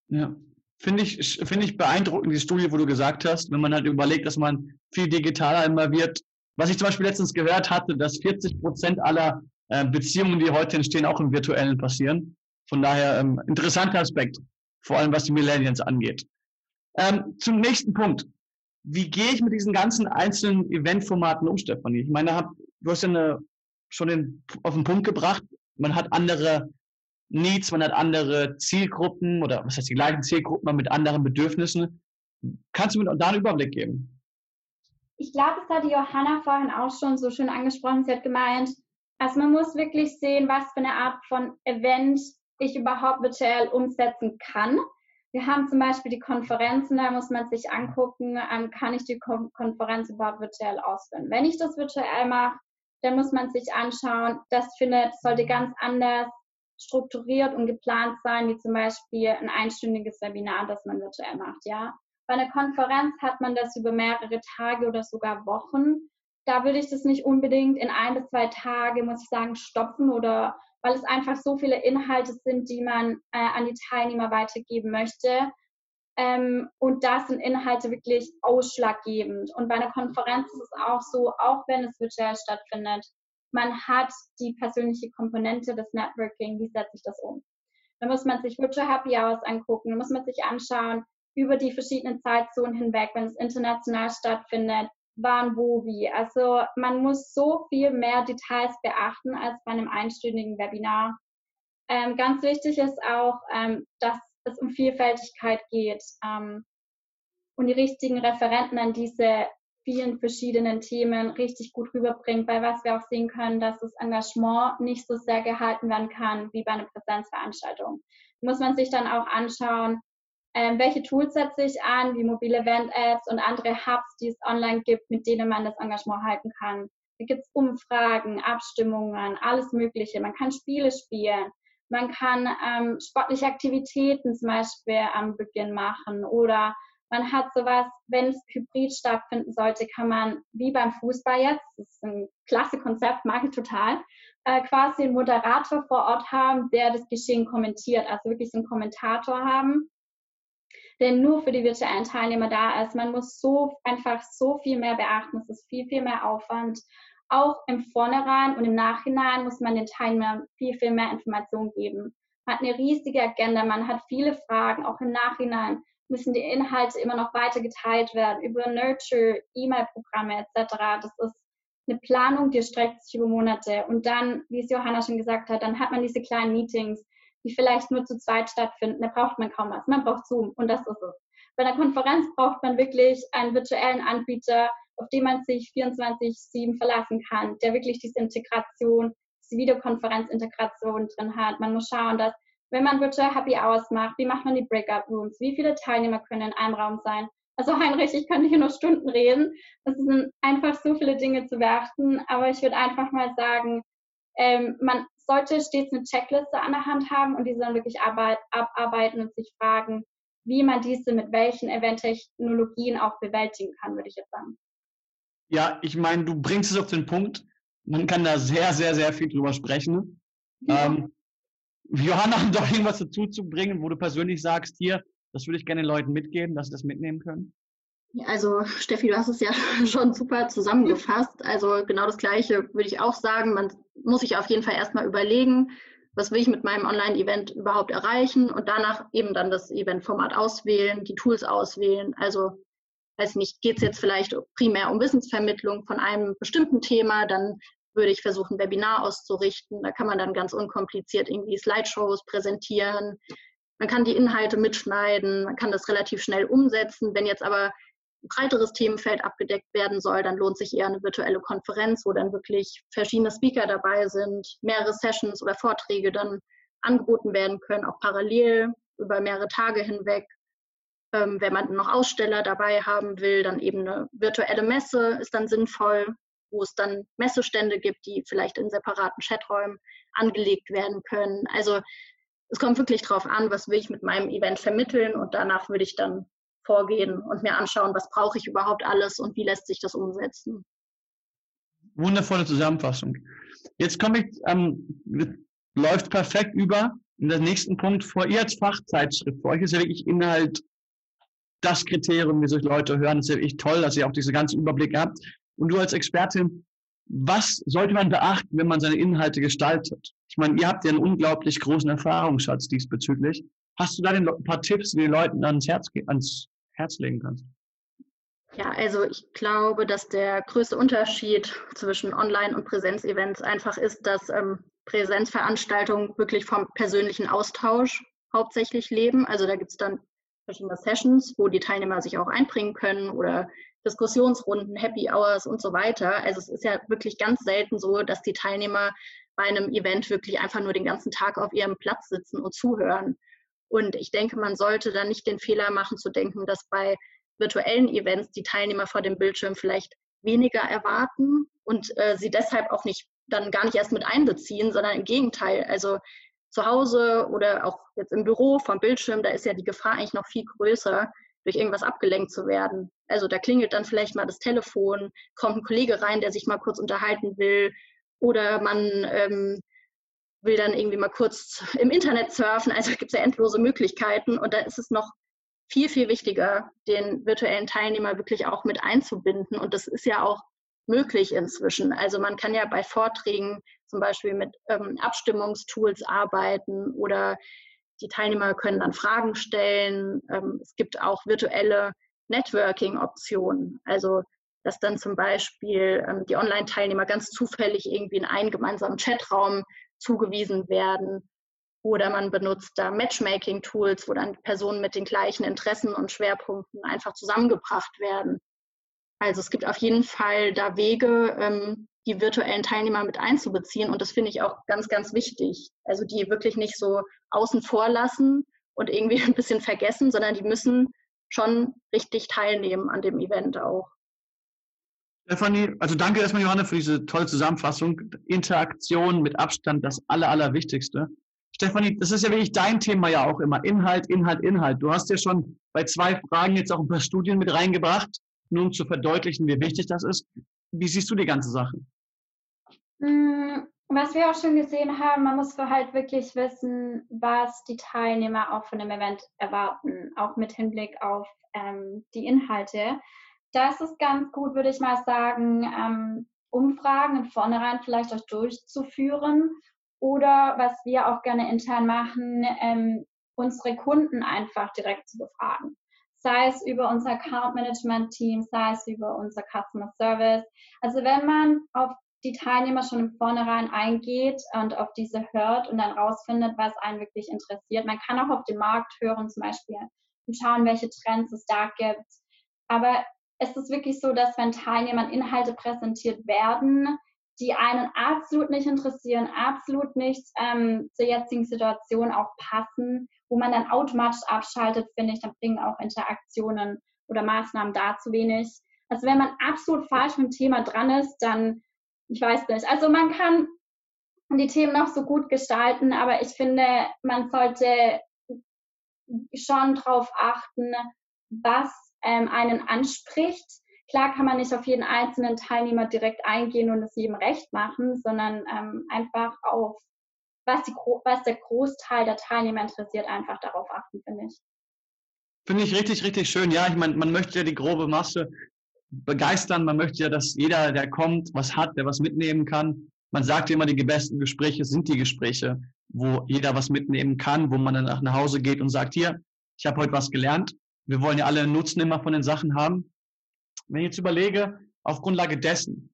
Ja, finde ich, finde ich beeindruckend, die Studie, wo du gesagt hast, wenn man halt überlegt, dass man viel digitaler immer wird. Was ich zum Beispiel letztens gehört hatte, dass 40 Prozent aller äh, Beziehungen, die heute entstehen, auch im Virtuellen passieren. Von daher ähm, interessanter Aspekt, vor allem was die Millennials angeht. Ähm, zum nächsten Punkt. Wie gehe ich mit diesen ganzen einzelnen Eventformaten um, Stefanie? Ich meine, du hast ja eine, schon den, auf den Punkt gebracht, man hat andere Needs, man hat andere Zielgruppen oder was heißt die gleichen Zielgruppen, aber mit anderen Bedürfnissen. Kannst du mir da einen Überblick geben? Ich glaube, das hat die Johanna vorhin auch schon so schön angesprochen. Sie hat gemeint, also man muss wirklich sehen, was für eine Art von Event ich überhaupt virtuell umsetzen kann. Wir haben zum Beispiel die Konferenzen, da muss man sich angucken, ähm, kann ich die Kon Konferenz überhaupt virtuell ausführen. Wenn ich das virtuell mache, dann muss man sich anschauen, das findet, sollte ganz anders strukturiert und geplant sein, wie zum Beispiel ein einstündiges Webinar, das man virtuell macht, ja. Bei einer Konferenz hat man das über mehrere Tage oder sogar Wochen. Da würde ich das nicht unbedingt in ein bis zwei Tage, muss ich sagen, stopfen oder weil es einfach so viele Inhalte sind, die man äh, an die Teilnehmer weitergeben möchte. Ähm, und da sind Inhalte wirklich ausschlaggebend. Und bei einer Konferenz ist es auch so, auch wenn es virtuell stattfindet, man hat die persönliche Komponente des Networking, wie setze ich das um? Da muss man sich Virtual Happy Hours angucken, da muss man sich anschauen, über die verschiedenen Zeitzonen hinweg, wenn es international stattfindet, wann, wo, wie. Also man muss so viel mehr Details beachten als bei einem einstündigen Webinar. Ähm, ganz wichtig ist auch, ähm, dass es um Vielfältigkeit geht ähm, und die richtigen Referenten an diese vielen verschiedenen Themen richtig gut rüberbringt, weil was wir auch sehen können, dass das Engagement nicht so sehr gehalten werden kann wie bei einer Präsenzveranstaltung. Muss man sich dann auch anschauen, ähm, welche Tools setze ich an, wie mobile Event-Apps und andere Hubs, die es online gibt, mit denen man das Engagement halten kann. Da gibt es Umfragen, Abstimmungen, alles Mögliche. Man kann Spiele spielen. Man kann ähm, sportliche Aktivitäten zum Beispiel am Beginn machen oder man hat sowas, wenn es hybrid stattfinden sollte, kann man wie beim Fußball jetzt, das ist ein klasse Konzept, mag ich total, äh, quasi einen Moderator vor Ort haben, der das Geschehen kommentiert, also wirklich so einen Kommentator haben, der nur für die virtuellen Teilnehmer da ist. Man muss so einfach so viel mehr beachten. Es ist viel, viel mehr Aufwand. Auch im Vornherein und im Nachhinein muss man den Teilnehmern viel, viel mehr Informationen geben. Man hat eine riesige Agenda, man hat viele Fragen. Auch im Nachhinein müssen die Inhalte immer noch weiter geteilt werden über Nurture, E-Mail-Programme etc. Das ist eine Planung, die streckt sich über Monate. Und dann, wie es Johanna schon gesagt hat, dann hat man diese kleinen Meetings, die vielleicht nur zu zweit stattfinden, da braucht man kaum was. Man braucht Zoom und das ist es. Bei einer Konferenz braucht man wirklich einen virtuellen Anbieter, auf den man sich 24-7 verlassen kann, der wirklich diese Integration, diese Videokonferenzintegration drin hat. Man muss schauen, dass, wenn man Virtual Happy Hours macht, wie macht man die Breakout Rooms? Wie viele Teilnehmer können in einem Raum sein? Also Heinrich, ich könnte hier nur Stunden reden. Es sind einfach so viele Dinge zu beachten, aber ich würde einfach mal sagen, ähm, man sollte stets eine Checkliste an der Hand haben und diese dann wirklich arbeit, abarbeiten und sich fragen, wie man diese mit welchen Event-Technologien auch bewältigen kann, würde ich jetzt sagen. Ja, ich meine, du bringst es auf den Punkt. Man kann da sehr, sehr, sehr viel drüber sprechen. Ja. Ähm, Johanna, doch irgendwas dazu zu bringen, wo du persönlich sagst, hier, das würde ich gerne den Leuten mitgeben, dass sie das mitnehmen können? Also Steffi, du hast es ja schon super zusammengefasst. Also genau das Gleiche würde ich auch sagen. Man muss sich auf jeden Fall erstmal überlegen, was will ich mit meinem Online-Event überhaupt erreichen und danach eben dann das Event-Format auswählen, die Tools auswählen. Also weiß nicht, geht es jetzt vielleicht primär um Wissensvermittlung von einem bestimmten Thema, dann würde ich versuchen, Webinar auszurichten. Da kann man dann ganz unkompliziert irgendwie Slideshows präsentieren. Man kann die Inhalte mitschneiden, man kann das relativ schnell umsetzen. Wenn jetzt aber ein breiteres Themenfeld abgedeckt werden soll, dann lohnt sich eher eine virtuelle Konferenz, wo dann wirklich verschiedene Speaker dabei sind, mehrere Sessions oder Vorträge dann angeboten werden können, auch parallel über mehrere Tage hinweg. Ähm, wenn man noch Aussteller dabei haben will, dann eben eine virtuelle Messe ist dann sinnvoll, wo es dann Messestände gibt, die vielleicht in separaten Chaträumen angelegt werden können. Also es kommt wirklich darauf an, was will ich mit meinem Event vermitteln und danach würde ich dann vorgehen und mir anschauen, was brauche ich überhaupt alles und wie lässt sich das umsetzen. Wundervolle Zusammenfassung. Jetzt komme ich, ähm, läuft perfekt über in den nächsten Punkt. Vor ihr als Fachzeitschrift, für euch ist ja wirklich Inhalt das Kriterium, wie solche Leute hören. Es ist ja wirklich toll, dass ihr auch diesen ganzen Überblick habt. Und du als Expertin, was sollte man beachten, wenn man seine Inhalte gestaltet? Ich meine, ihr habt ja einen unglaublich großen Erfahrungsschatz diesbezüglich. Hast du da ein paar Tipps, die den Leuten ans Herz, ans Herz legen kannst? Ja, also ich glaube, dass der größte Unterschied zwischen Online- und Präsenzevents einfach ist, dass ähm, Präsenzveranstaltungen wirklich vom persönlichen Austausch hauptsächlich leben. Also da gibt es dann verschiedene Sessions, wo die Teilnehmer sich auch einbringen können oder Diskussionsrunden, Happy Hours und so weiter. Also es ist ja wirklich ganz selten so, dass die Teilnehmer bei einem Event wirklich einfach nur den ganzen Tag auf ihrem Platz sitzen und zuhören. Und ich denke, man sollte da nicht den Fehler machen zu denken, dass bei virtuellen Events die Teilnehmer vor dem Bildschirm vielleicht weniger erwarten und äh, sie deshalb auch nicht dann gar nicht erst mit einbeziehen, sondern im Gegenteil. Also zu Hause oder auch jetzt im Büro vom Bildschirm, da ist ja die Gefahr eigentlich noch viel größer, durch irgendwas abgelenkt zu werden. Also da klingelt dann vielleicht mal das Telefon, kommt ein Kollege rein, der sich mal kurz unterhalten will oder man ähm, will dann irgendwie mal kurz im Internet surfen. Also gibt es ja endlose Möglichkeiten und da ist es noch viel, viel wichtiger, den virtuellen Teilnehmer wirklich auch mit einzubinden. Und das ist ja auch möglich inzwischen. Also man kann ja bei Vorträgen zum Beispiel mit ähm, Abstimmungstools arbeiten oder die Teilnehmer können dann Fragen stellen. Ähm, es gibt auch virtuelle Networking-Optionen. Also dass dann zum Beispiel ähm, die Online-Teilnehmer ganz zufällig irgendwie in einen gemeinsamen Chatraum zugewiesen werden. Oder man benutzt da Matchmaking-Tools, wo dann Personen mit den gleichen Interessen und Schwerpunkten einfach zusammengebracht werden. Also es gibt auf jeden Fall da Wege, ähm, die virtuellen Teilnehmer mit einzubeziehen. Und das finde ich auch ganz, ganz wichtig. Also die wirklich nicht so außen vor lassen und irgendwie ein bisschen vergessen, sondern die müssen schon richtig teilnehmen an dem Event auch. Stefanie, also danke erstmal, Johanna, für diese tolle Zusammenfassung. Interaktion mit Abstand, das Aller, Allerwichtigste. Stefanie, das ist ja wirklich dein Thema ja auch immer. Inhalt, Inhalt, Inhalt. Du hast ja schon bei zwei Fragen jetzt auch ein paar Studien mit reingebracht, nur um zu verdeutlichen, wie wichtig das ist. Wie siehst du die ganze Sache? Hm, was wir auch schon gesehen haben, man muss halt wirklich wissen, was die Teilnehmer auch von dem Event erwarten, auch mit Hinblick auf ähm, die Inhalte. Das ist ganz gut, würde ich mal sagen, ähm, Umfragen in vornherein vielleicht auch durchzuführen oder was wir auch gerne intern machen, ähm, unsere Kunden einfach direkt zu befragen. Sei es über unser Account Management Team, sei es über unser Customer Service. Also wenn man auf die Teilnehmer schon im Vornherein eingeht und auf diese hört und dann rausfindet, was einen wirklich interessiert. Man kann auch auf den Markt hören zum Beispiel und schauen, welche Trends es da gibt. Aber es ist wirklich so, dass wenn Teilnehmern Inhalte präsentiert werden, die einen absolut nicht interessieren, absolut nicht ähm, zur jetzigen Situation auch passen, wo man dann automatisch abschaltet, finde ich, dann bringen auch Interaktionen oder Maßnahmen da zu wenig. Also wenn man absolut falsch mit dem Thema dran ist, dann, ich weiß nicht. Also man kann die Themen noch so gut gestalten, aber ich finde, man sollte schon darauf achten, was ähm, einen anspricht. Klar kann man nicht auf jeden einzelnen Teilnehmer direkt eingehen und es jedem recht machen, sondern ähm, einfach auf, was, die, was der Großteil der Teilnehmer interessiert, einfach darauf achten, finde ich. Finde ich richtig, richtig schön. Ja, ich meine, man möchte ja die grobe Masse begeistern. Man möchte ja, dass jeder, der kommt, was hat, der was mitnehmen kann. Man sagt immer, die besten Gespräche sind die Gespräche, wo jeder was mitnehmen kann, wo man dann nach Hause geht und sagt, hier, ich habe heute was gelernt. Wir wollen ja alle Nutzen immer von den Sachen haben. Wenn ich jetzt überlege, auf Grundlage dessen,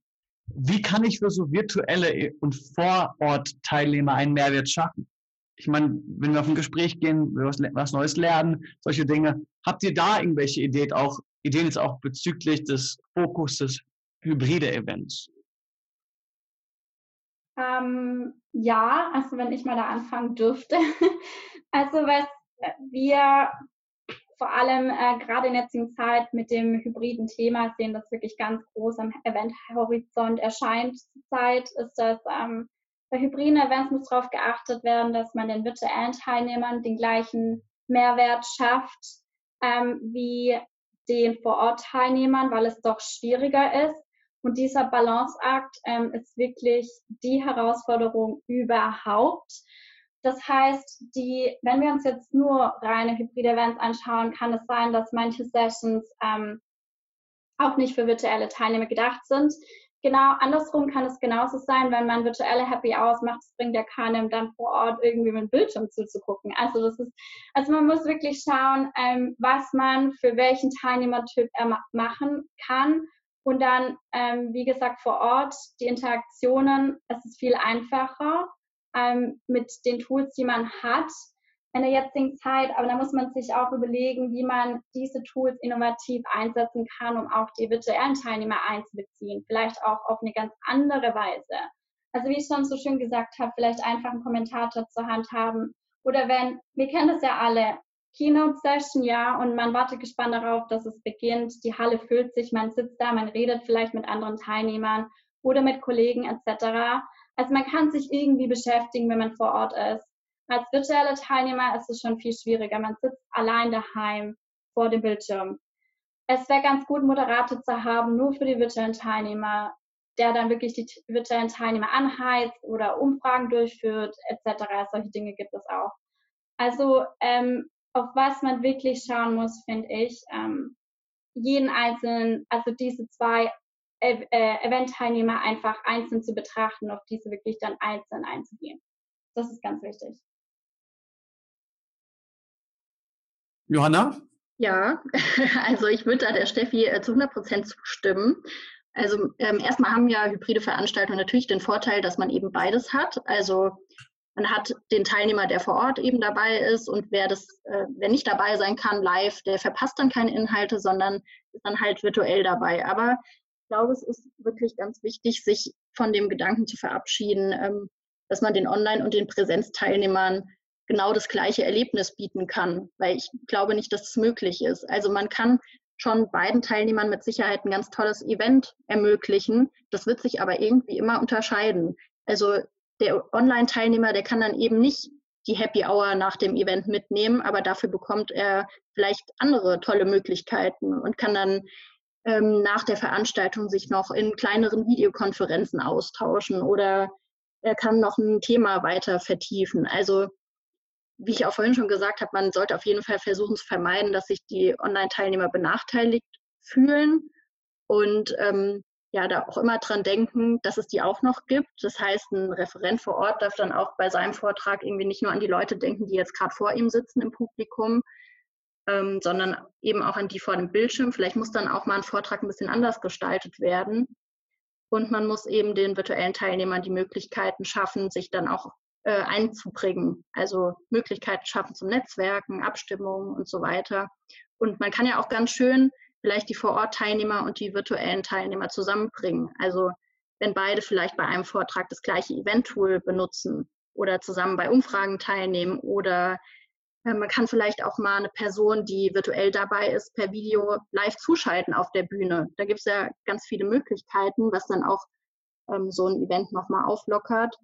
wie kann ich für so virtuelle und Vorort-Teilnehmer einen Mehrwert schaffen? Ich meine, wenn wir auf ein Gespräch gehen, was, was Neues lernen, solche Dinge. Habt ihr da irgendwelche Ideen, auch, Ideen jetzt auch bezüglich des Fokus des hybride Events? Ähm, ja, also wenn ich mal da anfangen dürfte. also was wir vor allem äh, gerade in der jetzigen Zeit mit dem hybriden Thema sehen, das wirklich ganz groß am Event-Horizont erscheint zurzeit, ist das ähm, bei hybriden Events muss darauf geachtet werden, dass man den virtuellen Teilnehmern den gleichen Mehrwert schafft ähm, wie den Vor-Ort-Teilnehmern, weil es doch schwieriger ist. Und dieser Balanceakt ähm, ist wirklich die Herausforderung überhaupt. Das heißt, die, wenn wir uns jetzt nur reine hybride Events anschauen, kann es sein, dass manche Sessions ähm, auch nicht für virtuelle Teilnehmer gedacht sind. Genau, andersrum kann es genauso sein, wenn man virtuelle Happy Hours macht, es bringt ja keinem dann vor Ort irgendwie mit dem Bildschirm zuzugucken. Also das ist, also man muss wirklich schauen, ähm, was man für welchen Teilnehmertyp er machen kann. Und dann, ähm, wie gesagt, vor Ort die Interaktionen, es ist viel einfacher ähm, mit den Tools, die man hat in der jetzigen Zeit. Aber da muss man sich auch überlegen, wie man diese Tools innovativ einsetzen kann, um auch die virtuellen Teilnehmer einzubeziehen. Vielleicht auch auf eine ganz andere Weise. Also wie ich schon so schön gesagt habe, vielleicht einfach einen Kommentator zur Hand haben. Oder wenn, wir kennen das ja alle, Keynote-Session, ja, und man wartet gespannt darauf, dass es beginnt. Die Halle füllt sich, man sitzt da, man redet vielleicht mit anderen Teilnehmern oder mit Kollegen etc. Also man kann sich irgendwie beschäftigen, wenn man vor Ort ist. Als virtuelle Teilnehmer ist es schon viel schwieriger. Man sitzt allein daheim vor dem Bildschirm. Es wäre ganz gut, Moderator zu haben, nur für die virtuellen Teilnehmer, der dann wirklich die virtuellen Teilnehmer anheizt oder Umfragen durchführt, etc. Solche Dinge gibt es auch. Also ähm, auf was man wirklich schauen muss, finde ich, ähm, jeden einzelnen, also diese zwei Event-Teilnehmer einfach einzeln zu betrachten, auf diese wirklich dann einzeln einzugehen. Das ist ganz wichtig. Johanna? Ja, also ich würde da der Steffi äh, zu 100 Prozent zustimmen. Also ähm, erstmal haben ja hybride Veranstaltungen natürlich den Vorteil, dass man eben beides hat. Also man hat den Teilnehmer, der vor Ort eben dabei ist und wer das, äh, wer nicht dabei sein kann live, der verpasst dann keine Inhalte, sondern ist dann halt virtuell dabei. Aber glaube, es ist wirklich ganz wichtig, sich von dem Gedanken zu verabschieden, ähm, dass man den Online- und den Präsenzteilnehmern genau das gleiche Erlebnis bieten kann, weil ich glaube nicht, dass es möglich ist. Also man kann schon beiden Teilnehmern mit Sicherheit ein ganz tolles Event ermöglichen. Das wird sich aber irgendwie immer unterscheiden. Also der Online-Teilnehmer, der kann dann eben nicht die Happy Hour nach dem Event mitnehmen, aber dafür bekommt er vielleicht andere tolle Möglichkeiten und kann dann ähm, nach der Veranstaltung sich noch in kleineren Videokonferenzen austauschen oder er kann noch ein Thema weiter vertiefen. Also wie ich auch vorhin schon gesagt habe, man sollte auf jeden Fall versuchen zu vermeiden, dass sich die Online-Teilnehmer benachteiligt fühlen und ähm, ja, da auch immer dran denken, dass es die auch noch gibt. Das heißt, ein Referent vor Ort darf dann auch bei seinem Vortrag irgendwie nicht nur an die Leute denken, die jetzt gerade vor ihm sitzen im Publikum, ähm, sondern eben auch an die vor dem Bildschirm. Vielleicht muss dann auch mal ein Vortrag ein bisschen anders gestaltet werden. Und man muss eben den virtuellen Teilnehmern die Möglichkeiten schaffen, sich dann auch äh, einzubringen. Also Möglichkeiten schaffen zum Netzwerken, Abstimmungen und so weiter. Und man kann ja auch ganz schön vielleicht die Vor-Ort-Teilnehmer und die virtuellen Teilnehmer zusammenbringen. Also wenn beide vielleicht bei einem Vortrag das gleiche Event-Tool benutzen oder zusammen bei Umfragen teilnehmen oder man kann vielleicht auch mal eine Person, die virtuell dabei ist, per Video live zuschalten auf der Bühne. Da gibt es ja ganz viele Möglichkeiten, was dann auch ähm, so ein Event nochmal auflockert.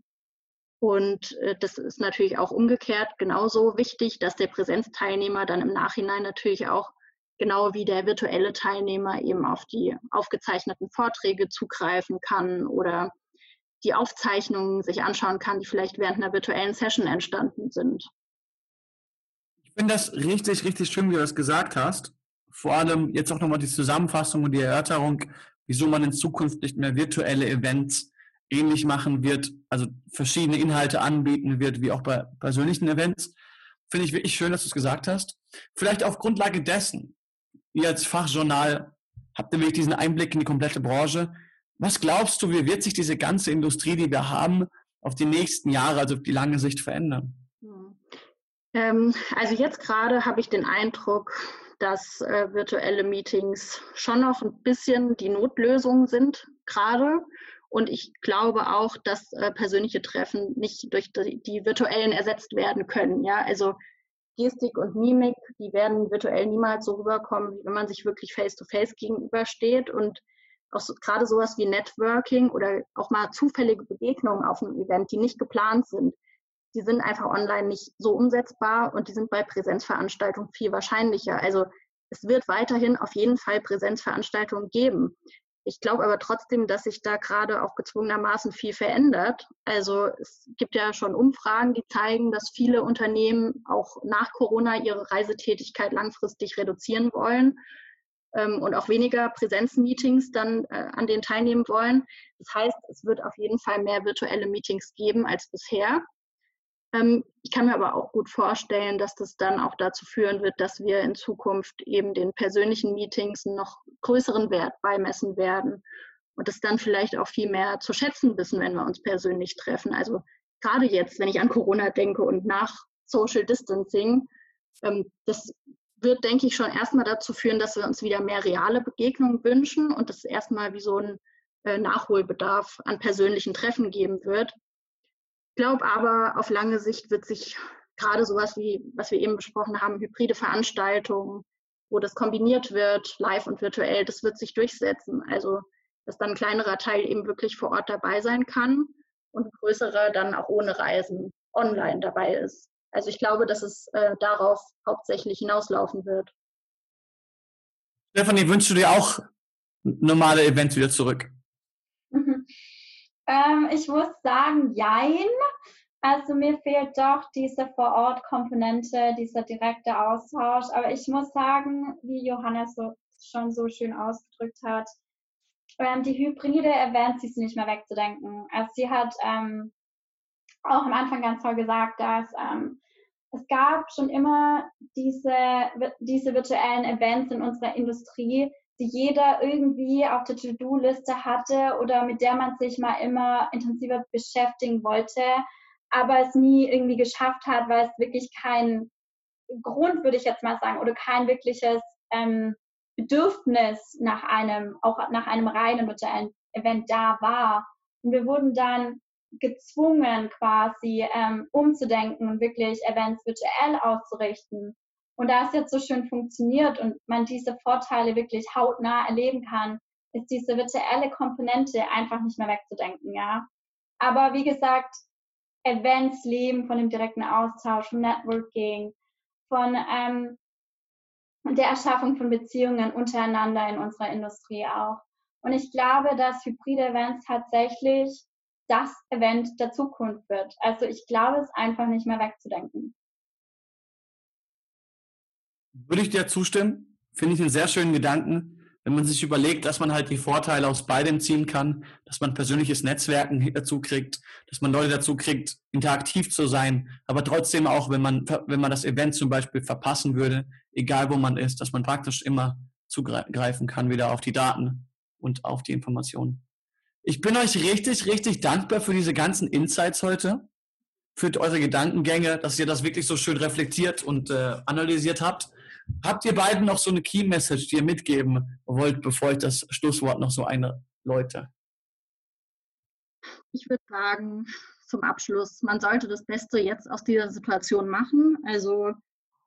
Und äh, das ist natürlich auch umgekehrt genauso wichtig, dass der Präsenzteilnehmer dann im Nachhinein natürlich auch genau wie der virtuelle Teilnehmer eben auf die aufgezeichneten Vorträge zugreifen kann oder die Aufzeichnungen sich anschauen kann, die vielleicht während einer virtuellen Session entstanden sind. Finde das richtig, richtig schön, wie du das gesagt hast. Vor allem jetzt auch nochmal die Zusammenfassung und die Erörterung, wieso man in Zukunft nicht mehr virtuelle Events ähnlich machen wird, also verschiedene Inhalte anbieten wird, wie auch bei persönlichen Events. Finde ich wirklich schön, dass du es gesagt hast. Vielleicht auf Grundlage dessen, ihr als Fachjournal habt wirklich diesen Einblick in die komplette Branche. Was glaubst du, wie wird sich diese ganze Industrie, die wir haben, auf die nächsten Jahre, also auf die lange Sicht verändern? Hm. Ähm, also jetzt gerade habe ich den Eindruck, dass äh, virtuelle Meetings schon noch ein bisschen die Notlösung sind gerade. Und ich glaube auch, dass äh, persönliche Treffen nicht durch die, die, virtuellen ersetzt werden können. Ja, also Gestik und Mimik, die werden virtuell niemals so rüberkommen, wie wenn man sich wirklich face-to-face -face gegenübersteht. Und auch so, gerade sowas wie Networking oder auch mal zufällige Begegnungen auf einem Event, die nicht geplant sind, die sind einfach online nicht so umsetzbar und die sind bei Präsenzveranstaltungen viel wahrscheinlicher. Also es wird weiterhin auf jeden Fall Präsenzveranstaltungen geben. Ich glaube aber trotzdem, dass sich da gerade auch gezwungenermaßen viel verändert. Also es gibt ja schon Umfragen, die zeigen, dass viele Unternehmen auch nach Corona ihre Reisetätigkeit langfristig reduzieren wollen ähm, und auch weniger Präsenzmeetings dann äh, an denen teilnehmen wollen. Das heißt, es wird auf jeden Fall mehr virtuelle Meetings geben als bisher. Ähm, ich kann mir aber auch gut vorstellen, dass das dann auch dazu führen wird, dass wir in Zukunft eben den persönlichen Meetings noch größeren Wert beimessen werden und es dann vielleicht auch viel mehr zu schätzen wissen, wenn wir uns persönlich treffen. Also gerade jetzt, wenn ich an Corona denke und nach Social Distancing, ähm, das wird, denke ich, schon erstmal dazu führen, dass wir uns wieder mehr reale Begegnungen wünschen und es erstmal wie so ein äh, Nachholbedarf an persönlichen Treffen geben wird. Ich glaube aber, auf lange Sicht wird sich gerade sowas wie, was wir eben besprochen haben, hybride Veranstaltungen, wo das kombiniert wird, live und virtuell, das wird sich durchsetzen. Also, dass dann ein kleinerer Teil eben wirklich vor Ort dabei sein kann und ein größerer dann auch ohne Reisen online dabei ist. Also ich glaube, dass es äh, darauf hauptsächlich hinauslaufen wird. Stefanie, wünschst du dir auch normale Events wieder zurück? Ähm, ich muss sagen, jein. Also mir fehlt doch diese Vor-Ort-Komponente, dieser direkte Austausch. Aber ich muss sagen, wie Johannes so, schon so schön ausgedrückt hat, ähm, die hybride Events, die nicht mehr wegzudenken. Also sie hat ähm, auch am Anfang ganz toll gesagt, dass ähm, es gab schon immer diese, diese virtuellen Events in unserer Industrie, die jeder irgendwie auf der To-Do-Liste hatte oder mit der man sich mal immer intensiver beschäftigen wollte, aber es nie irgendwie geschafft hat, weil es wirklich kein Grund, würde ich jetzt mal sagen, oder kein wirkliches ähm, Bedürfnis nach einem, auch nach einem reinen virtuellen Event da war. Und wir wurden dann gezwungen, quasi ähm, umzudenken und wirklich Events virtuell auszurichten. Und da es jetzt so schön funktioniert und man diese Vorteile wirklich hautnah erleben kann, ist diese virtuelle Komponente einfach nicht mehr wegzudenken, ja. Aber wie gesagt, Events leben von dem direkten Austausch, vom Networking, von ähm, der Erschaffung von Beziehungen untereinander in unserer Industrie auch. Und ich glaube, dass hybride Events tatsächlich das Event der Zukunft wird. Also ich glaube, es einfach nicht mehr wegzudenken. Würde ich dir zustimmen. Finde ich einen sehr schönen Gedanken, wenn man sich überlegt, dass man halt die Vorteile aus beidem ziehen kann, dass man persönliches Netzwerken dazu kriegt, dass man Leute dazu kriegt, interaktiv zu sein, aber trotzdem auch, wenn man, wenn man das Event zum Beispiel verpassen würde, egal wo man ist, dass man praktisch immer zugreifen kann wieder auf die Daten und auf die Informationen. Ich bin euch richtig, richtig dankbar für diese ganzen Insights heute, für eure Gedankengänge, dass ihr das wirklich so schön reflektiert und äh, analysiert habt. Habt ihr beiden noch so eine Key Message, die ihr mitgeben wollt, bevor ich das Schlusswort noch so einläute? Ich würde sagen, zum Abschluss, man sollte das Beste jetzt aus dieser Situation machen. Also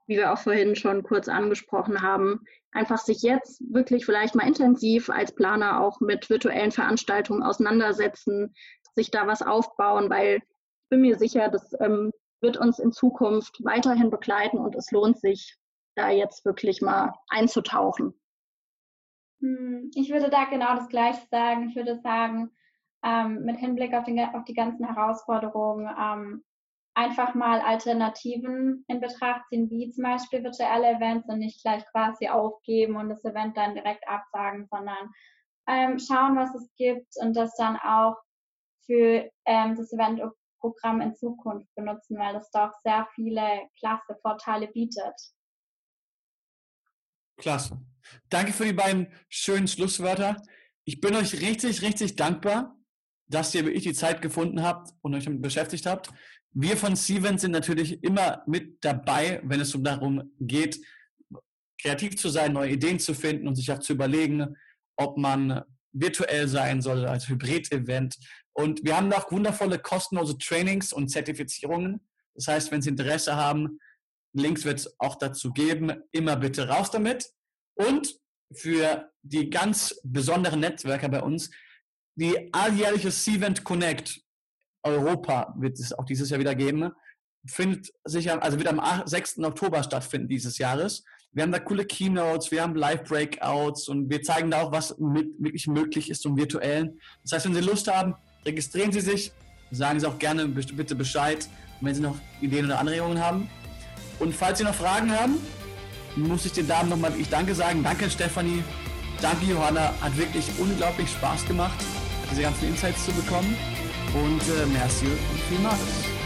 wie wir auch vorhin schon kurz angesprochen haben, einfach sich jetzt wirklich vielleicht mal intensiv als Planer auch mit virtuellen Veranstaltungen auseinandersetzen, sich da was aufbauen, weil ich bin mir sicher, das ähm, wird uns in Zukunft weiterhin begleiten und es lohnt sich, da jetzt wirklich mal einzutauchen. Hm, ich würde da genau das Gleiche sagen. Ich würde sagen, ähm, mit Hinblick auf, den, auf, die ganzen Herausforderungen ähm, einfach mal Alternativen in Betracht ziehen, wie zum Beispiel virtuelle Events und nicht gleich quasi aufgeben und das Event dann direkt absagen, sondern ähm, schauen, was es gibt und das dann auch für ähm, das Eventprogramm in Zukunft benutzen, weil es doch sehr viele klasse Vorteile bietet. Klasse. Danke für die beiden schönen Schlusswörter. Ich bin euch richtig, richtig dankbar, dass ihr wirklich die Zeit gefunden habt und euch damit beschäftigt habt. Wir von Sievent sind natürlich immer mit dabei, wenn es darum geht, kreativ zu sein, neue Ideen zu finden und sich auch zu überlegen, ob man virtuell sein soll als Hybrid-Event. Und wir haben auch wundervolle kostenlose Trainings und Zertifizierungen. Das heißt, wenn Sie Interesse haben, Links wird es auch dazu geben. Immer bitte raus damit. Und für die ganz besonderen Netzwerker bei uns, die alljährliche Cvent Connect Europa wird es auch dieses Jahr wieder geben. Findet sich, also wird am 6. Oktober stattfinden dieses Jahres. Wir haben da coole Keynotes, wir haben Live-Breakouts und wir zeigen da auch, was mit, wirklich möglich ist zum Virtuellen. Das heißt, wenn Sie Lust haben, registrieren Sie sich, sagen Sie auch gerne bitte Bescheid, wenn Sie noch Ideen oder Anregungen haben. Und falls Sie noch Fragen haben, muss ich den Damen nochmal ich danke sagen. Danke Stefanie, danke Johanna, hat wirklich unglaublich Spaß gemacht, diese ganzen Insights zu bekommen. Und äh, merci und vielmals.